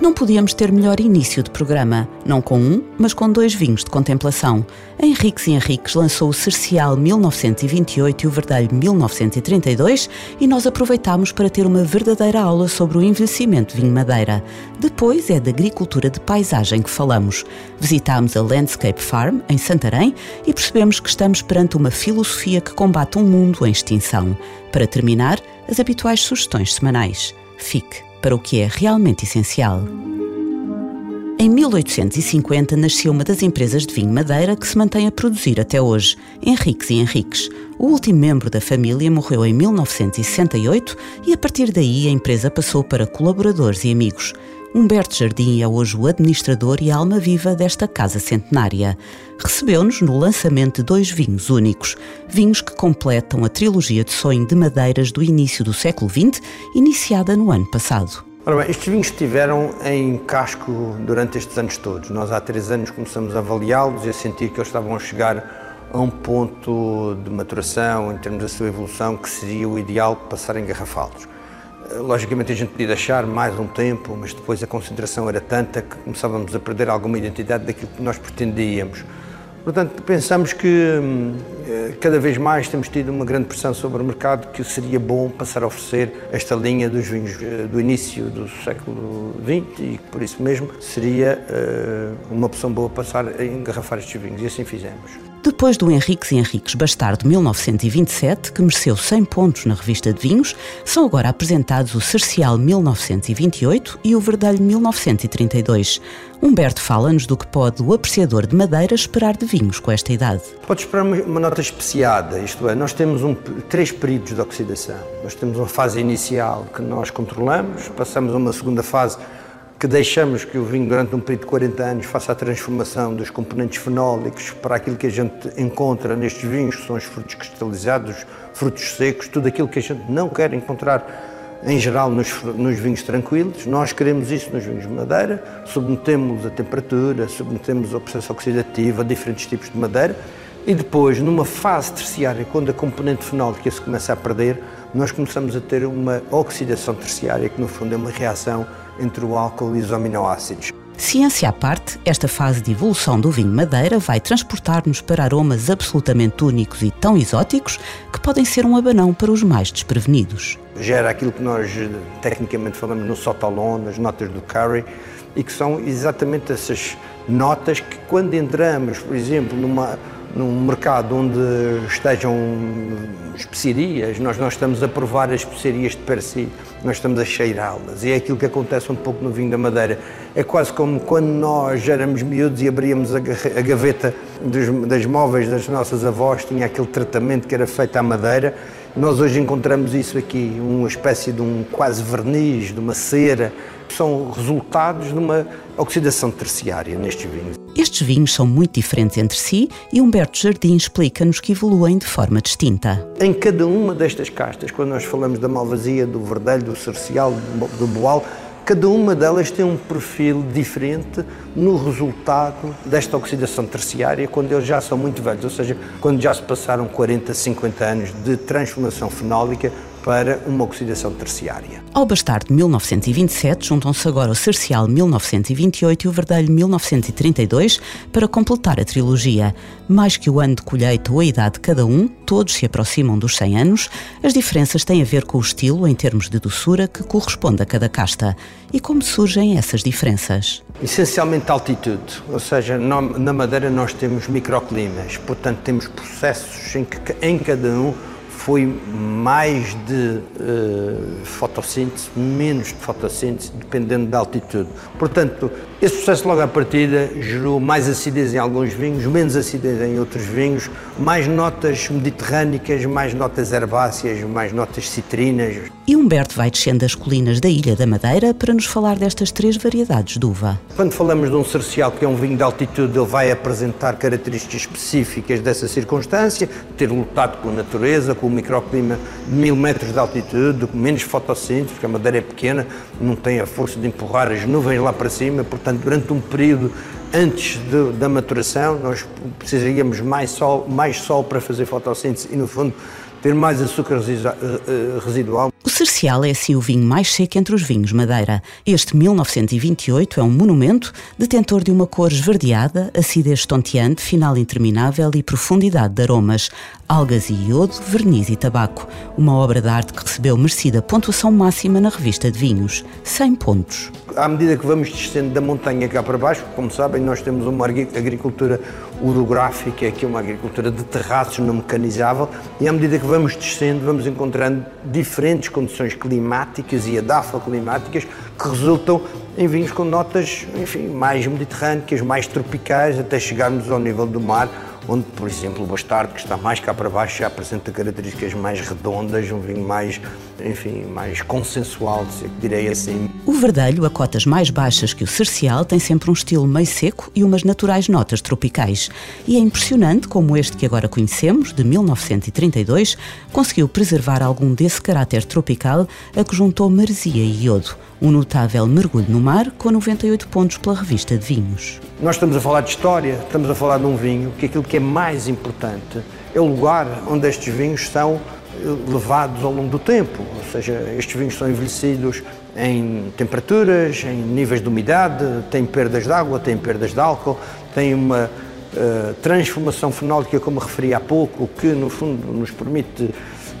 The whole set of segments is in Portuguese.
Não podíamos ter melhor início de programa, não com um, mas com dois vinhos de contemplação. Henriques e Henriques lançou o Cercial 1928 e o Verdelho 1932 e nós aproveitámos para ter uma verdadeira aula sobre o envelhecimento de vinho madeira. Depois é da agricultura de paisagem que falamos. Visitámos a Landscape Farm, em Santarém, e percebemos que estamos perante uma filosofia que combate um mundo em extinção. Para terminar, as habituais sugestões semanais. Fique para o que é realmente essencial. Em 1850 nasceu uma das empresas de vinho Madeira que se mantém a produzir até hoje, Henriques e Henriques. O último membro da família morreu em 1968 e a partir daí a empresa passou para colaboradores e amigos. Humberto Jardim é hoje o administrador e alma viva desta casa centenária. Recebeu-nos no lançamento de dois vinhos únicos, vinhos que completam a trilogia de sonho de madeiras do início do século XX, iniciada no ano passado. Ora bem, estes vinhos estiveram em casco durante estes anos todos. Nós há três anos começamos a avaliá-los e a sentir que eles estavam a chegar a um ponto de maturação em termos da sua evolução que seria o ideal passar a engarrafá-los. Logicamente a gente podia deixar mais um tempo, mas depois a concentração era tanta que começávamos a perder alguma identidade daquilo que nós pretendíamos. Portanto, pensamos que hum, eh, cada vez mais temos tido uma grande pressão sobre o mercado que seria bom passar a oferecer esta linha dos vinhos eh, do início do século XX e por isso mesmo seria uma opção boa passar a engarrafar estes vinhos e assim fizemos. Depois do Henriques e Henriques Bastardo 1927, que mereceu 100 pontos na revista de vinhos, são agora apresentados o Cercial 1928 e o Verdelho 1932. Humberto fala-nos do que pode o apreciador de madeira esperar de vinhos com esta idade. Pode esperar uma nota especiada, isto é, nós temos um, três períodos de oxidação. Nós temos uma fase inicial que nós controlamos, passamos a uma segunda fase que deixamos que o vinho, durante um período de 40 anos, faça a transformação dos componentes fenólicos para aquilo que a gente encontra nestes vinhos, que são os frutos cristalizados, frutos secos, tudo aquilo que a gente não quer encontrar em geral nos, nos, vinhos tranquilos. Nós queremos isso nos vinhos de madeira, submetemos a temperatura, submetemos ao processo oxidativo, a diferentes tipos de madeira e depois, numa fase terciária, quando a componente fenólica se começa a perder, nós começamos a ter uma oxidação terciária, que no fundo é uma reação entre o álcool e os aminoácidos. Ciência à parte, esta fase de evolução do vinho madeira vai transportar-nos para aromas absolutamente únicos e tão exóticos que podem ser um abanão para os mais desprevenidos. Gera aquilo que nós tecnicamente falamos no sotolon, nas notas do curry, e que são exatamente essas notas que quando entramos, por exemplo, numa num mercado onde estejam especiarias, nós não estamos a provar as especiarias de per si, nós estamos a cheirá-las. E é aquilo que acontece um pouco no vinho da Madeira. É quase como quando nós éramos miúdos e abríamos a gaveta dos, das móveis das nossas avós, tinha aquele tratamento que era feito à madeira. Nós hoje encontramos isso aqui, uma espécie de um quase verniz, de uma cera, são resultados de uma oxidação terciária nestes vinhos. Estes vinhos são muito diferentes entre si e Humberto Jardim explica-nos que evoluem de forma distinta. Em cada uma destas castas, quando nós falamos da malvasia, do verdelho, do cercial, do boal, cada uma delas tem um perfil diferente no resultado desta oxidação terciária, quando eles já são muito velhos, ou seja, quando já se passaram 40, 50 anos de transformação fenólica para uma oxidação terciária. Ao Bastardo 1927 juntam-se agora o Cercial 1928 e o Verdelho 1932 para completar a trilogia. Mais que o ano de colheita ou a idade de cada um, todos se aproximam dos 100 anos, as diferenças têm a ver com o estilo em termos de doçura que corresponde a cada casta. E como surgem essas diferenças? Essencialmente altitude, ou seja, na Madeira nós temos microclimas, portanto temos processos em que em cada um foi mais de uh, fotossíntese, menos de fotossíntese, dependendo da altitude. Portanto, esse processo logo à partida gerou mais acidez em alguns vinhos, menos acidez em outros vinhos, mais notas mediterrânicas, mais notas herbáceas, mais notas citrinas. E Humberto vai descendo as colinas da Ilha da Madeira para nos falar destas três variedades de uva. Quando falamos de um cercial, que é um vinho de altitude, ele vai apresentar características específicas dessa circunstância, ter lutado com a natureza, com o microclima de mil metros de altitude, com menos fotossíntese, porque a madeira é pequena, não tem a força de empurrar as nuvens lá para cima, portanto, durante um período antes de, da maturação, nós precisaríamos mais sol, mais sol para fazer fotossíntese e, no fundo, ter mais açúcar eh, eh, residual. O Cercial é assim o vinho mais seco entre os vinhos Madeira. Este 1928 é um monumento detentor de uma cor esverdeada, acidez estonteante, final interminável e profundidade de aromas, algas e iodo, verniz e tabaco. Uma obra de arte que recebeu merecida pontuação máxima na revista de vinhos, 100 pontos. À medida que vamos descendo da montanha cá para baixo, como sabem, nós temos uma agricultura orográfica, que é uma agricultura de terraços não mecanizável, e à medida que vamos descendo, vamos encontrando diferentes condições climáticas e adafoclimáticas que resultam em vinhos com notas, enfim, mais mediterrâneas, mais tropicais, até chegarmos ao nível do mar, onde, por exemplo, o Bastardo, que está mais cá para baixo, já apresenta características mais redondas, um vinho mais, enfim, mais consensual, direi assim. O Verdelho, a cotas mais baixas que o Cercial, tem sempre um estilo meio seco e umas naturais notas tropicais. E é impressionante como este que agora conhecemos, de 1932, conseguiu preservar algum desse caráter tropical a que juntou maresia e iodo. Um notável mergulho no mar com 98 pontos pela revista de vinhos. Nós estamos a falar de história, estamos a falar de um vinho, que aquilo que é mais importante é o lugar onde estes vinhos são eh, levados ao longo do tempo. Ou seja, estes vinhos são envelhecidos em temperaturas, em níveis de umidade, têm perdas de água, têm perdas de álcool, têm uma uh, transformação fenólica, como referi há pouco, que no fundo nos permite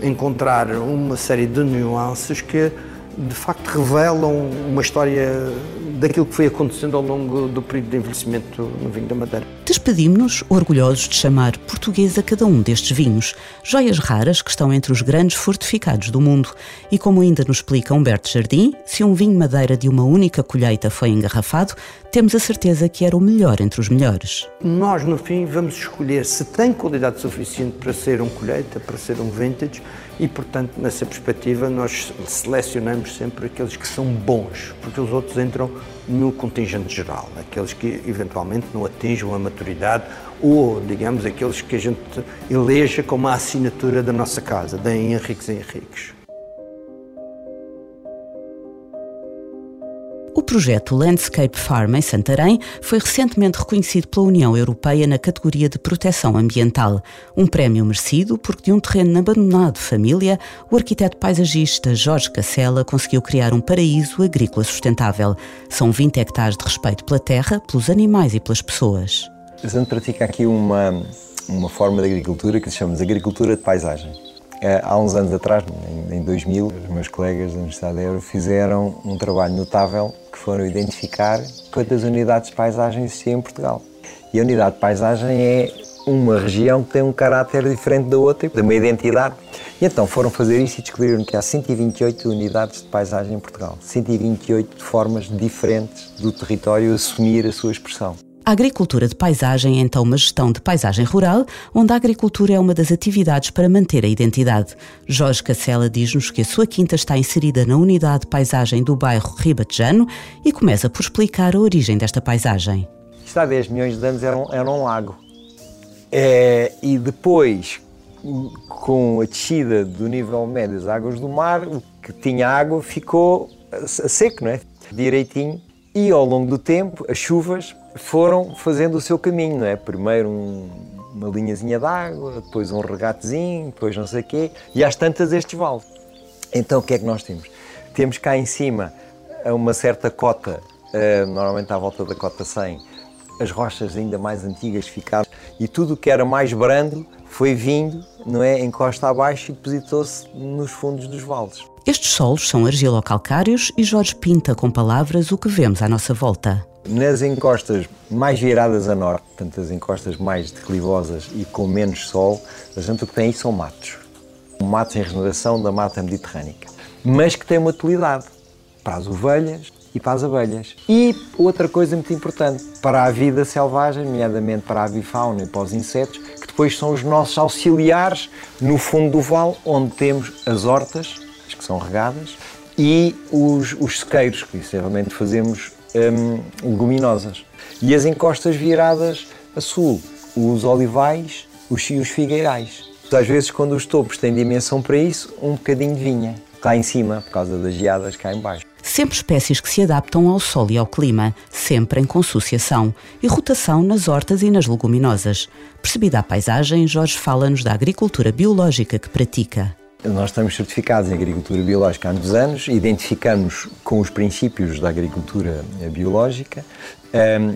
encontrar uma série de nuances que de facto revelam uma história daquilo que foi acontecendo ao longo do período de envelhecimento no vinho da Madeira. Despedimos-nos orgulhosos de chamar português a cada um destes vinhos, joias raras que estão entre os grandes fortificados do mundo. E como ainda nos explica Humberto Jardim, se um vinho Madeira de uma única colheita foi engarrafado, temos a certeza que era o melhor entre os melhores. Nós, no fim, vamos escolher se tem qualidade suficiente para ser um colheita, para ser um vintage, e, portanto, nessa perspectiva, nós selecionamos sempre aqueles que são bons, porque os outros entram no contingente geral, aqueles que eventualmente não atinjam a maturidade ou, digamos, aqueles que a gente eleja como a assinatura da nossa casa, da Henriques Henriques. O projeto Landscape Farm em Santarém foi recentemente reconhecido pela União Europeia na categoria de proteção ambiental. Um prémio merecido porque de um terreno abandonado de família, o arquiteto paisagista Jorge Cacela conseguiu criar um paraíso agrícola sustentável. São 20 hectares de respeito pela terra, pelos animais e pelas pessoas. A gente pratica aqui uma, uma forma de agricultura que se chama agricultura de paisagem. É, há uns anos atrás, em 2000, os meus colegas da Universidade de Euro fizeram um trabalho notável que foram identificar quantas unidades de paisagem existiam em Portugal. E a unidade de paisagem é uma região que tem um caráter diferente da outra, tem uma identidade. E então foram fazer isso e descobriram que há 128 unidades de paisagem em Portugal. 128 formas diferentes do território assumir a sua expressão. A agricultura de paisagem é então uma gestão de paisagem rural, onde a agricultura é uma das atividades para manter a identidade. Jorge Cacela diz-nos que a sua quinta está inserida na unidade de paisagem do bairro Ribatejano e começa por explicar a origem desta paisagem. Isto há 10 milhões de anos era um, era um lago. É, e depois, com a descida do nível médio das águas do mar, o que tinha água ficou seco, não é? Direitinho. E ao longo do tempo, as chuvas foram fazendo o seu caminho, não é? Primeiro um, uma linhazinha d'água, depois um regatezinho, depois não sei o quê, e às tantas estes vales. Então o que é que nós temos? Temos cá em cima uma certa cota, uh, normalmente à volta da cota 100, as rochas ainda mais antigas ficaram e tudo o que era mais brando foi vindo, não é, encosta abaixo e depositou-se nos fundos dos vales. Estes solos são argilocalcários e Jorge pinta com palavras o que vemos à nossa volta. Nas encostas mais viradas a norte, portanto as encostas mais declivosas e com menos sol, a gente o que tem aí são matos. matos em regeneração da mata mediterrânica, mas que tem uma utilidade para as ovelhas e para as abelhas. E outra coisa muito importante, para a vida selvagem, nomeadamente para a avifauna e para os insetos, que depois são os nossos auxiliares no fundo do vale, onde temos as hortas, as que são regadas, e os, os sequeiros, que essencialmente fazemos hum, leguminosas. E as encostas viradas a sul, os olivais os, e os figueirais. Às vezes, quando os topos têm dimensão para isso, um bocadinho de vinha cá em cima, por causa das geadas cá em baixo. Sempre espécies que se adaptam ao sol e ao clima, sempre em consociação e rotação nas hortas e nas leguminosas. Percebida a paisagem, Jorge fala-nos da agricultura biológica que pratica. Nós estamos certificados em agricultura biológica há muitos anos, identificamos com os princípios da agricultura biológica,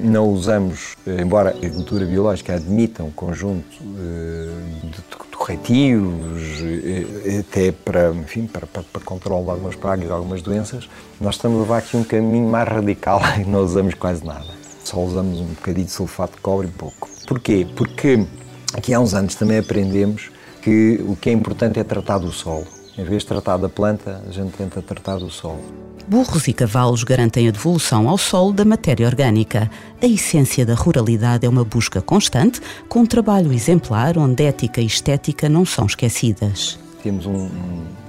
não usamos, embora a agricultura biológica admita um conjunto eh, de corretivos, eh, até para, enfim, para, para, para controle de algumas pragas, de algumas doenças, nós estamos a levar aqui um caminho mais radical e não usamos quase nada. Só usamos um bocadinho de sulfato de cobre e pouco. Porquê? Porque aqui há uns anos também aprendemos que o que é importante é tratar do solo. Em vez de tratar da planta, a gente tenta tratar do solo. Burros e cavalos garantem a devolução ao solo da matéria orgânica. A essência da ruralidade é uma busca constante, com um trabalho exemplar onde ética e estética não são esquecidas. Temos um,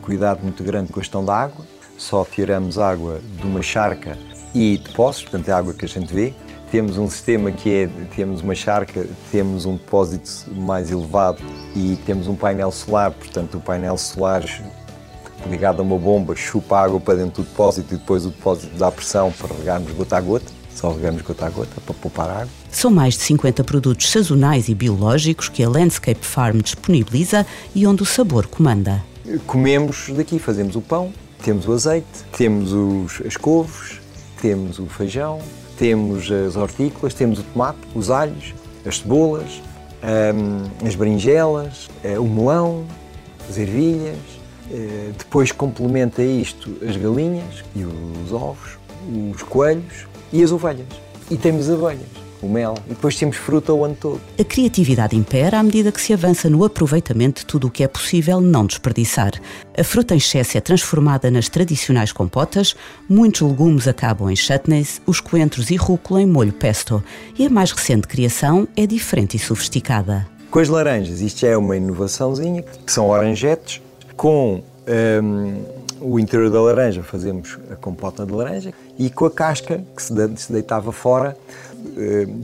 cuidado muito grande com a questão da água. Só tiramos água de uma charca e de poços, portanto é a água que a gente vê temos um sistema que é, temos uma charca, temos um depósito mais elevado e temos um painel solar, portanto o painel solar ligado a uma bomba chupa água para dentro do depósito e depois o depósito dá pressão para regarmos gota a gota, só regamos gota a gota para poupar água. São mais de 50 produtos sazonais e biológicos que a Landscape Farm disponibiliza e onde o sabor comanda. Comemos daqui, fazemos o pão, temos o azeite, temos os, as couves, temos o feijão, temos as hortícolas, temos o tomate, os alhos, as cebolas, um, as berinjelas, uh, o melão, as ervilhas. Uh, depois complementa isto as galinhas e os ovos, os coelhos e as ovelhas. E temos abelhas o mel, e depois temos fruta o ano todo. A criatividade impera à medida que se avança no aproveitamento de tudo o que é possível não desperdiçar. A fruta em excesso é transformada nas tradicionais compotas, muitos legumes acabam em chutneys, os coentros e rúcula em molho pesto, e a mais recente criação é diferente e sofisticada. Com as laranjas, isto já é uma inovaçãozinha, que são oranjetes, com hum, o interior da laranja fazemos a compota de laranja e com a casca que se deitava fora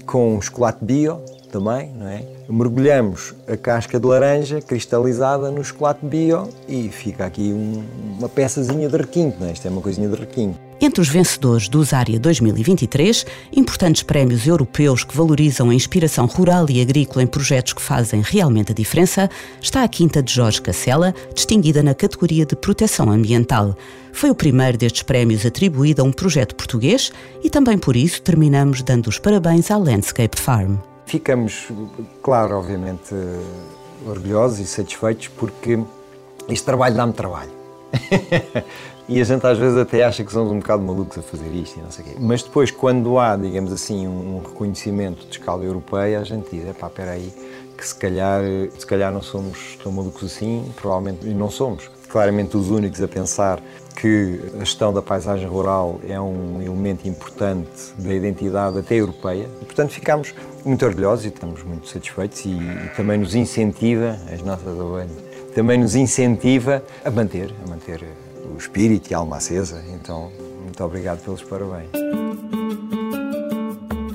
com chocolate bio também, não é? Mergulhamos a casca de laranja cristalizada no chocolate bio e fica aqui um, uma peçazinha de requinto, não é? Isto é uma coisinha de requinto. Entre os vencedores do Zária 2023, importantes prémios europeus que valorizam a inspiração rural e agrícola em projetos que fazem realmente a diferença, está a Quinta de Jorge Cacela, distinguida na categoria de proteção ambiental. Foi o primeiro destes prémios atribuído a um projeto português e também por isso terminamos dando os parabéns à Landscape Farm. Ficamos, claro, obviamente, orgulhosos e satisfeitos porque este trabalho dá-me trabalho. E a gente às vezes até acha que somos um bocado malucos a fazer isto e não sei o quê. Mas depois, quando há, digamos assim, um reconhecimento de escala europeia, a gente diz, é pá, espera aí, que se calhar, se calhar não somos tão malucos assim, provavelmente, e não somos. Claramente os únicos a pensar que a gestão da paisagem rural é um elemento importante da identidade até europeia. E, portanto, ficamos muito orgulhosos e estamos muito satisfeitos e, e também nos incentiva, as nossas ovelhas, também nos incentiva a manter, a manter o espírito e a alma acesa. Então, muito obrigado pelos parabéns.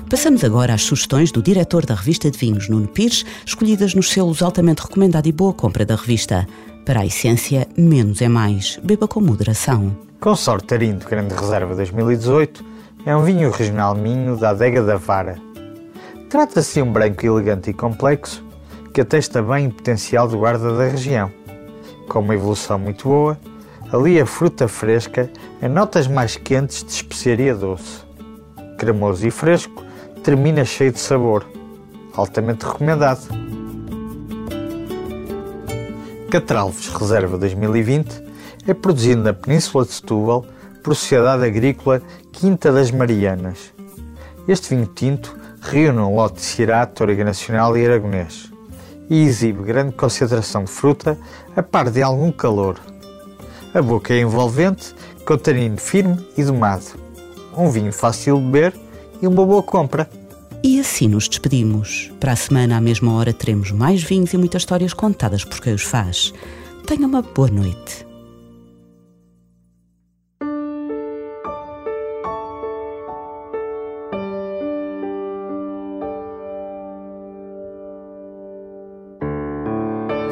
Passamos agora às sugestões do diretor da revista de vinhos, Nuno Pires, escolhidas nos selos altamente recomendado e boa compra da revista. Para a essência, menos é mais. Beba com moderação. Consorte Tarim de Grande Reserva 2018 é um vinho regional minho da adega da Vara. Trata-se de um branco elegante e complexo que atesta bem o potencial de guarda da região. Com uma evolução muito boa, Ali a fruta fresca em notas mais quentes de especiaria doce. Cremoso e fresco, termina cheio de sabor. Altamente recomendado. Catralves Reserva 2020 é produzido na Península de Setúbal por Sociedade Agrícola Quinta das Marianas. Este vinho tinto reúne um lote de Cirato, Origa Nacional e Aragonês e exibe grande concentração de fruta a par de algum calor. A boca é envolvente, com tanino firme e domado. Um vinho fácil de beber e uma boa compra. E assim nos despedimos. Para a semana, à mesma hora, teremos mais vinhos e muitas histórias contadas por quem os faz. Tenha uma boa noite.